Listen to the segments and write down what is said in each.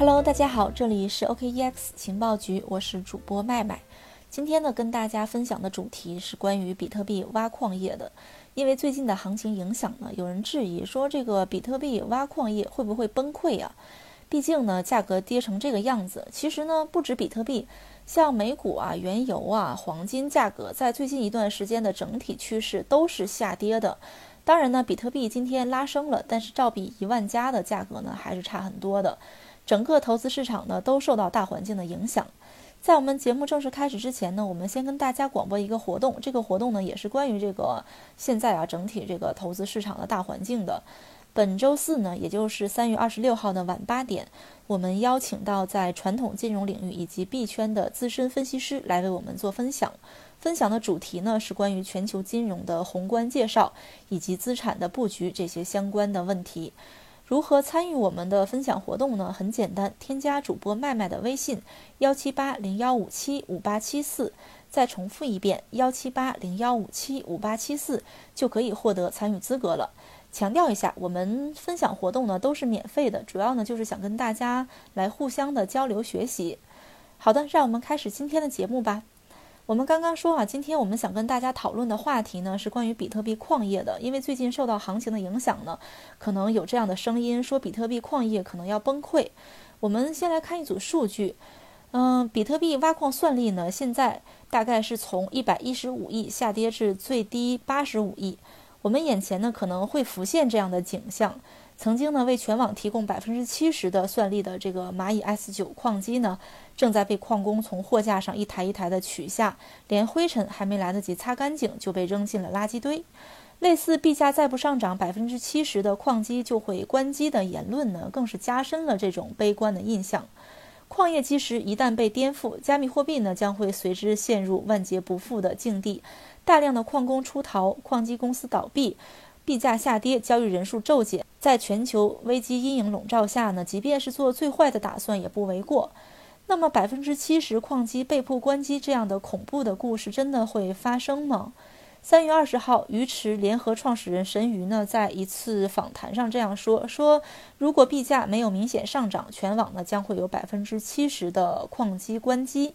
Hello，大家好，这里是 OKEX 情报局，我是主播麦麦。今天呢，跟大家分享的主题是关于比特币挖矿业的。因为最近的行情影响呢，有人质疑说这个比特币挖矿业会不会崩溃啊？毕竟呢，价格跌成这个样子。其实呢，不止比特币，像美股啊、原油啊、黄金价格，在最近一段时间的整体趋势都是下跌的。当然呢，比特币今天拉升了，但是照比一万加的价格呢，还是差很多的。整个投资市场呢都受到大环境的影响。在我们节目正式开始之前呢，我们先跟大家广播一个活动。这个活动呢也是关于这个现在啊整体这个投资市场的大环境的。本周四呢，也就是三月二十六号的晚八点，我们邀请到在传统金融领域以及币圈的资深分析师来为我们做分享。分享的主题呢是关于全球金融的宏观介绍以及资产的布局这些相关的问题。如何参与我们的分享活动呢？很简单，添加主播麦麦的微信幺七八零幺五七五八七四，再重复一遍幺七八零幺五七五八七四，就可以获得参与资格了。强调一下，我们分享活动呢都是免费的，主要呢就是想跟大家来互相的交流学习。好的，让我们开始今天的节目吧。我们刚刚说啊，今天我们想跟大家讨论的话题呢，是关于比特币矿业的。因为最近受到行情的影响呢，可能有这样的声音说比特币矿业可能要崩溃。我们先来看一组数据，嗯，比特币挖矿算力呢，现在大概是从一百一十五亿下跌至最低八十五亿。我们眼前呢可能会浮现这样的景象。曾经呢为全网提供百分之七十的算力的这个蚂蚁 S 九矿机呢，正在被矿工从货架上一台一台的取下，连灰尘还没来得及擦干净就被扔进了垃圾堆。类似币价再不上涨百分之七十的矿机就会关机的言论呢，更是加深了这种悲观的印象。矿业基石一旦被颠覆，加密货币呢将会随之陷入万劫不复的境地，大量的矿工出逃，矿机公司倒闭。币价下跌，交易人数骤减，在全球危机阴影笼罩下呢，即便是做最坏的打算也不为过。那么，百分之七十矿机被迫关机这样的恐怖的故事真的会发生吗？三月二十号，鱼池联合创始人神鱼呢，在一次访谈上这样说：说如果币价没有明显上涨，全网呢将会有百分之七十的矿机关机。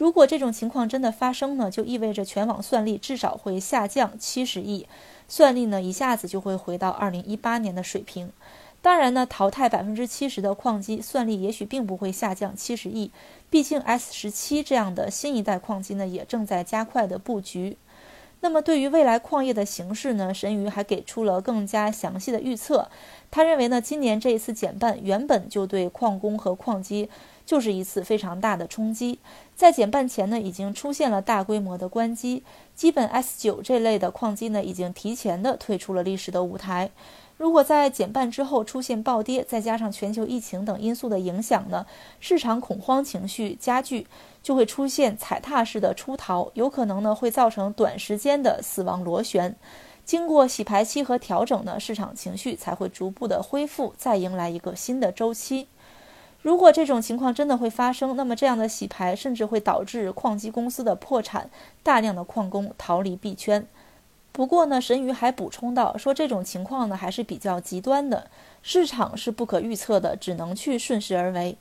如果这种情况真的发生呢，就意味着全网算力至少会下降七十亿。算力呢，一下子就会回到二零一八年的水平。当然呢，淘汰百分之七十的矿机，算力也许并不会下降七十亿。毕竟 S 十七这样的新一代矿机呢，也正在加快的布局。那么，对于未来矿业的形势呢，神鱼还给出了更加详细的预测。他认为呢，今年这一次减半原本就对矿工和矿机。就是一次非常大的冲击，在减半前呢，已经出现了大规模的关机，基本 S 九这类的矿机呢，已经提前的退出了历史的舞台。如果在减半之后出现暴跌，再加上全球疫情等因素的影响呢，市场恐慌情绪加剧，就会出现踩踏式的出逃，有可能呢会造成短时间的死亡螺旋。经过洗牌期和调整呢，市场情绪才会逐步的恢复，再迎来一个新的周期。如果这种情况真的会发生，那么这样的洗牌甚至会导致矿机公司的破产，大量的矿工逃离币圈。不过呢，神鱼还补充到，说这种情况呢还是比较极端的，市场是不可预测的，只能去顺势而为。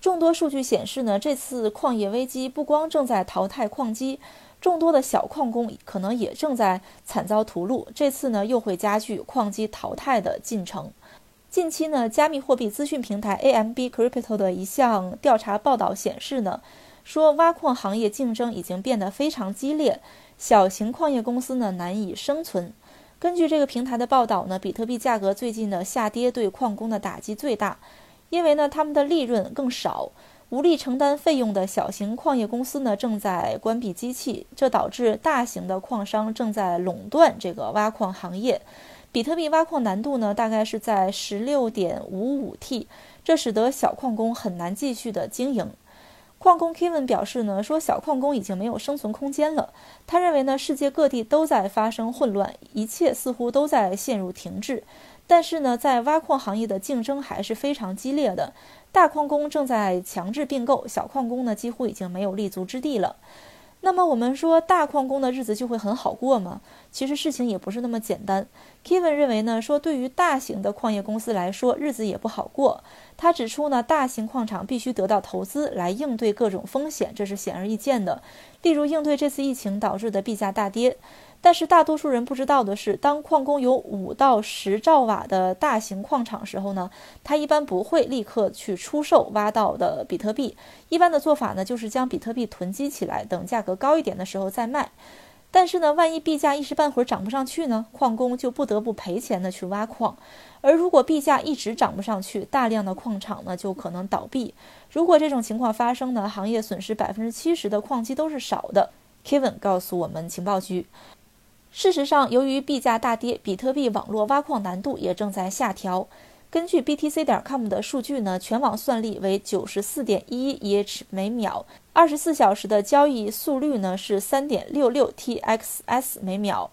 众多数据显示呢，这次矿业危机不光正在淘汰矿机，众多的小矿工可能也正在惨遭屠戮。这次呢，又会加剧矿机淘汰的进程。近期呢，加密货币资讯平台 AMB Crypto 的一项调查报道显示呢，说挖矿行业竞争已经变得非常激烈，小型矿业公司呢难以生存。根据这个平台的报道呢，比特币价格最近的下跌对矿工的打击最大，因为呢他们的利润更少，无力承担费用的小型矿业公司呢正在关闭机器，这导致大型的矿商正在垄断这个挖矿行业。比特币挖矿难度呢，大概是在十六点五五 T，这使得小矿工很难继续的经营。矿工 Kevin 表示呢，说小矿工已经没有生存空间了。他认为呢，世界各地都在发生混乱，一切似乎都在陷入停滞。但是呢，在挖矿行业的竞争还是非常激烈的，大矿工正在强制并购，小矿工呢几乎已经没有立足之地了。那么我们说大矿工的日子就会很好过吗？其实事情也不是那么简单。Kevin 认为呢，说对于大型的矿业公司来说，日子也不好过。他指出呢，大型矿场必须得到投资来应对各种风险，这是显而易见的。例如应对这次疫情导致的币价大跌。但是大多数人不知道的是，当矿工有五到十兆瓦的大型矿场时候呢，他一般不会立刻去出售挖到的比特币。一般的做法呢，就是将比特币囤积起来，等价格高一点的时候再卖。但是呢，万一币价一时半会儿涨不上去呢，矿工就不得不赔钱的去挖矿。而如果币价一直涨不上去，大量的矿场呢就可能倒闭。如果这种情况发生呢，行业损失百分之七十的矿机都是少的。Kevin 告诉我们情报局。事实上，由于币价大跌，比特币网络挖矿难度也正在下调。根据 BTC 点 com 的数据呢，全网算力为九十四点一 EH 每秒，二十四小时的交易速率呢是三点六六 TXS 每秒。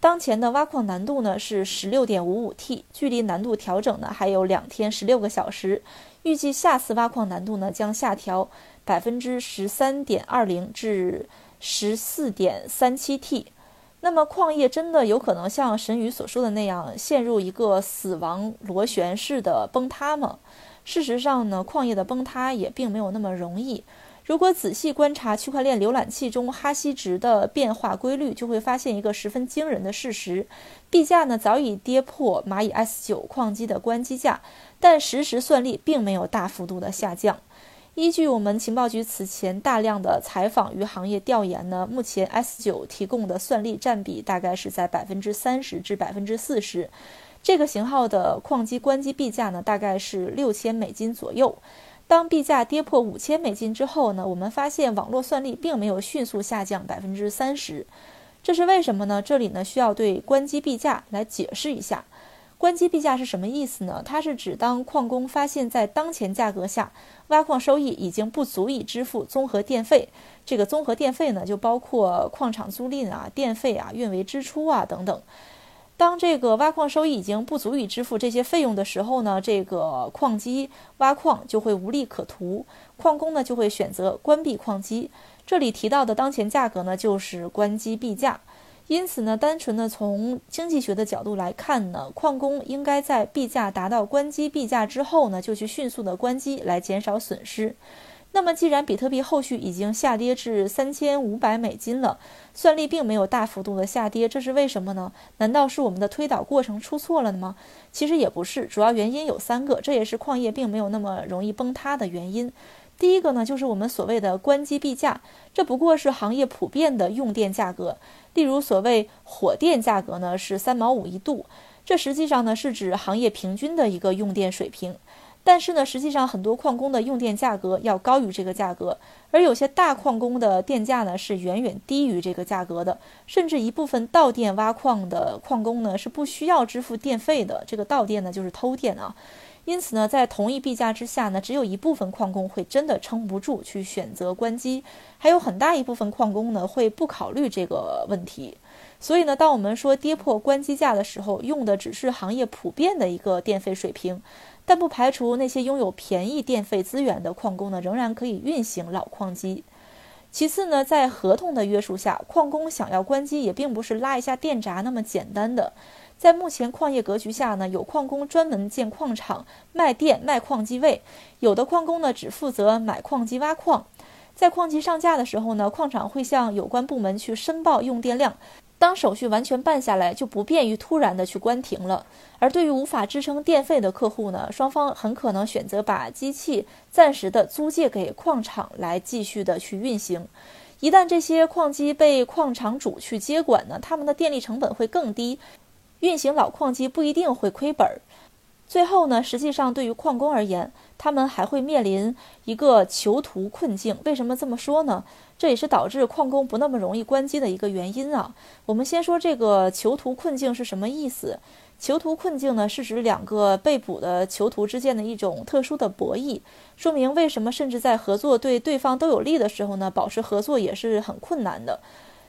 当前的挖矿难度呢是十六点五五 T，距离难度调整呢还有两天十六个小时。预计下次挖矿难度呢将下调百分之十三点二零至十四点三七 T。那么矿业真的有可能像神宇所说的那样陷入一个死亡螺旋式的崩塌吗？事实上呢，矿业的崩塌也并没有那么容易。如果仔细观察区块链浏览器中哈希值的变化规律，就会发现一个十分惊人的事实：币价呢早已跌破蚂蚁 S9 矿机的关机价，但实时算力并没有大幅度的下降。依据我们情报局此前大量的采访与行业调研呢，目前 S9 提供的算力占比大概是在百分之三十至百分之四十。这个型号的矿机关机币价呢，大概是六千美金左右。当币价跌破五千美金之后呢，我们发现网络算力并没有迅速下降百分之三十，这是为什么呢？这里呢需要对关机币价来解释一下。关机币价是什么意思呢？它是指当矿工发现，在当前价格下，挖矿收益已经不足以支付综合电费。这个综合电费呢，就包括矿场租赁啊、电费啊、运维支出啊等等。当这个挖矿收益已经不足以支付这些费用的时候呢，这个矿机挖矿就会无利可图，矿工呢就会选择关闭矿机。这里提到的当前价格呢，就是关机币价。因此呢，单纯的从经济学的角度来看呢，矿工应该在币价达到关机币价之后呢，就去迅速的关机来减少损失。那么，既然比特币后续已经下跌至三千五百美金了，算力并没有大幅度的下跌，这是为什么呢？难道是我们的推导过程出错了吗？其实也不是，主要原因有三个，这也是矿业并没有那么容易崩塌的原因。第一个呢，就是我们所谓的关机币价，这不过是行业普遍的用电价格。例如，所谓火电价格呢是三毛五一度，这实际上呢是指行业平均的一个用电水平。但是呢，实际上很多矿工的用电价格要高于这个价格，而有些大矿工的电价呢是远远低于这个价格的，甚至一部分盗电挖矿的矿工呢是不需要支付电费的。这个盗电呢就是偷电啊。因此呢，在同一币价之下呢，只有一部分矿工会真的撑不住去选择关机，还有很大一部分矿工呢会不考虑这个问题。所以呢，当我们说跌破关机价的时候，用的只是行业普遍的一个电费水平，但不排除那些拥有便宜电费资源的矿工呢，仍然可以运行老矿机。其次呢，在合同的约束下，矿工想要关机也并不是拉一下电闸那么简单的。在目前矿业格局下呢，有矿工专门建矿场卖电卖矿机位，有的矿工呢只负责买矿机挖矿。在矿机上架的时候呢，矿场会向有关部门去申报用电量。当手续完全办下来，就不便于突然的去关停了。而对于无法支撑电费的客户呢，双方很可能选择把机器暂时的租借给矿场来继续的去运行。一旦这些矿机被矿场主去接管呢，他们的电力成本会更低。运行老矿机不一定会亏本儿，最后呢，实际上对于矿工而言，他们还会面临一个囚徒困境。为什么这么说呢？这也是导致矿工不那么容易关机的一个原因啊。我们先说这个囚徒困境是什么意思？囚徒困境呢，是指两个被捕的囚徒之间的一种特殊的博弈，说明为什么甚至在合作对对方都有利的时候呢，保持合作也是很困难的。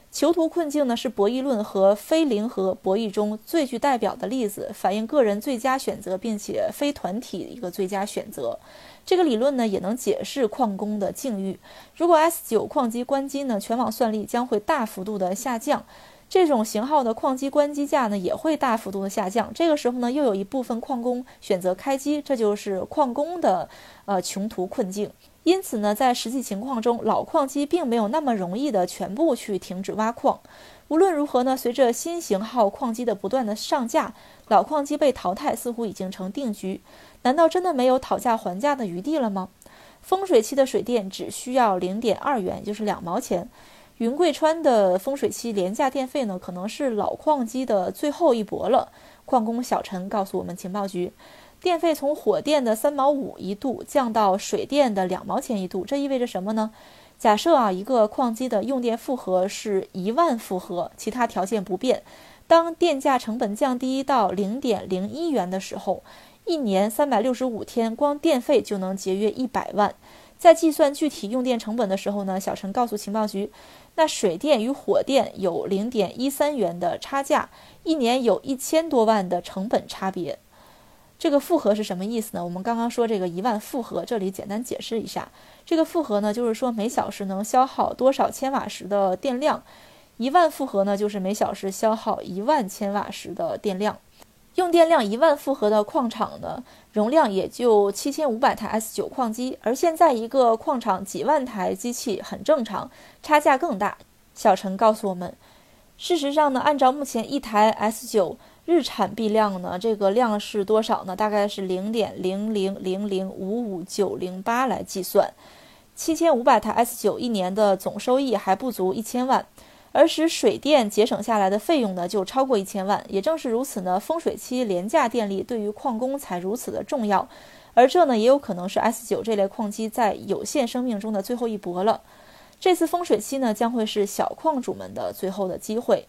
囚徒困境呢，是博弈论和非零和博弈中最具代表的例子，反映个人最佳选择，并且非团体一个最佳选择。这个理论呢，也能解释矿工的境遇。如果 S 九矿机关机呢，全网算力将会大幅度的下降，这种型号的矿机关机价呢，也会大幅度的下降。这个时候呢，又有一部分矿工选择开机，这就是矿工的呃穷途困境。因此呢，在实际情况中，老矿机并没有那么容易的全部去停止挖矿。无论如何呢，随着新型号矿机的不断的上架，老矿机被淘汰似乎已经成定局。难道真的没有讨价还价的余地了吗？风水期的水电只需要零点二元，就是两毛钱。云贵川的风水期廉价电费呢，可能是老矿机的最后一搏了。矿工小陈告诉我们情报局。电费从火电的三毛五一度降到水电的两毛钱一度，这意味着什么呢？假设啊，一个矿机的用电负荷是一万伏荷，其他条件不变，当电价成本降低到零点零一元的时候，一年三百六十五天，光电费就能节约一百万。在计算具体用电成本的时候呢，小陈告诉情报局，那水电与火电有零点一三元的差价，一年有一千多万的成本差别。这个负荷是什么意思呢？我们刚刚说这个一万负荷，这里简单解释一下。这个负荷呢，就是说每小时能消耗多少千瓦时的电量。一万负荷呢，就是每小时消耗一万千瓦时的电量。用电量一万负荷的矿场呢，容量也就七千五百台 S 九矿机，而现在一个矿场几万台机器很正常，差价更大。小陈告诉我们，事实上呢，按照目前一台 S 九。日产币量呢？这个量是多少呢？大概是零点零零零零五五九零八来计算，七千五百台 S 九一年的总收益还不足一千万，而使水电节省下来的费用呢就超过一千万。也正是如此呢，风水期廉价电力对于矿工才如此的重要，而这呢也有可能是 S 九这类矿机在有限生命中的最后一搏了。这次风水期呢将会是小矿主们的最后的机会。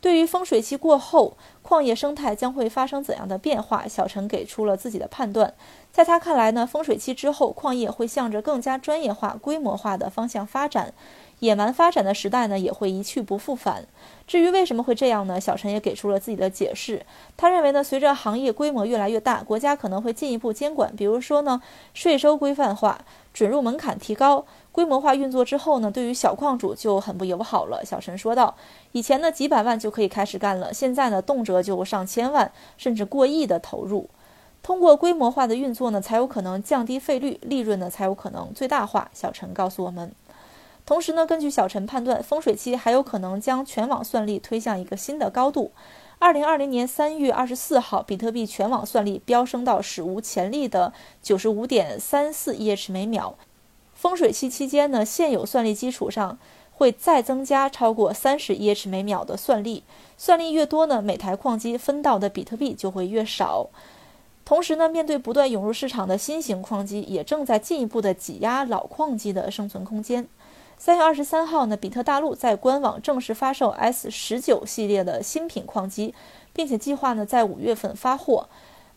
对于风水期过后矿业生态将会发生怎样的变化，小陈给出了自己的判断。在他看来呢，风水期之后，矿业会向着更加专业化、规模化的方向发展，野蛮发展的时代呢也会一去不复返。至于为什么会这样呢？小陈也给出了自己的解释。他认为呢，随着行业规模越来越大，国家可能会进一步监管，比如说呢，税收规范化，准入门槛提高。规模化运作之后呢，对于小矿主就很不友好了。小陈说道：“以前呢几百万就可以开始干了，现在呢动辄就上千万，甚至过亿的投入。通过规模化的运作呢，才有可能降低费率，利润呢才有可能最大化。”小陈告诉我们。同时呢，根据小陈判断，风水期还有可能将全网算力推向一个新的高度。二零二零年三月二十四号，比特币全网算力飙升到史无前例的九十五点三四 EH 每秒。风水期期间呢，现有算力基础上会再增加超过三十 EH 每秒的算力，算力越多呢，每台矿机分到的比特币就会越少。同时呢，面对不断涌入市场的新型矿机，也正在进一步的挤压老矿机的生存空间。三月二十三号呢，比特大陆在官网正式发售 S 十九系列的新品矿机，并且计划呢在五月份发货。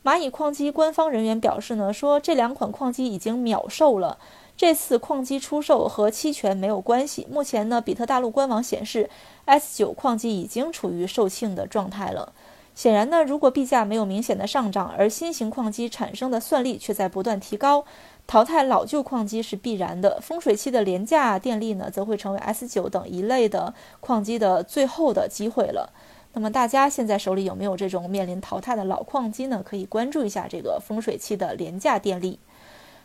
蚂蚁矿机官方人员表示呢，说这两款矿机已经秒售了。这次矿机出售和期权没有关系。目前呢，比特大陆官网显示 S 九矿机已经处于售罄的状态了。显然呢，如果币价没有明显的上涨，而新型矿机产生的算力却在不断提高，淘汰老旧矿机是必然的。风水期的廉价电力呢，则会成为 S 九等一类的矿机的最后的机会了。那么大家现在手里有没有这种面临淘汰的老矿机呢？可以关注一下这个风水期的廉价电力。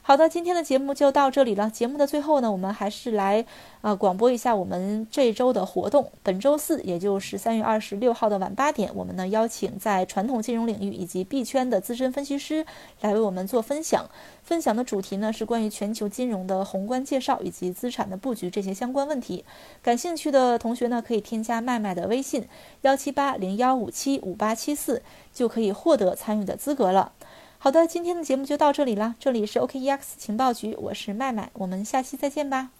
好的，今天的节目就到这里了。节目的最后呢，我们还是来啊广播一下我们这周的活动。本周四，也就是三月二十六号的晚八点，我们呢邀请在传统金融领域以及币圈的资深分析师来为我们做分享。分享的主题呢是关于全球金融的宏观介绍以及资产的布局这些相关问题。感兴趣的同学呢，可以添加麦麦的微信幺七八零幺五七五八七四，就可以获得参与的资格了。好的，今天的节目就到这里了。这里是 OKEX 情报局，我是麦麦，我们下期再见吧。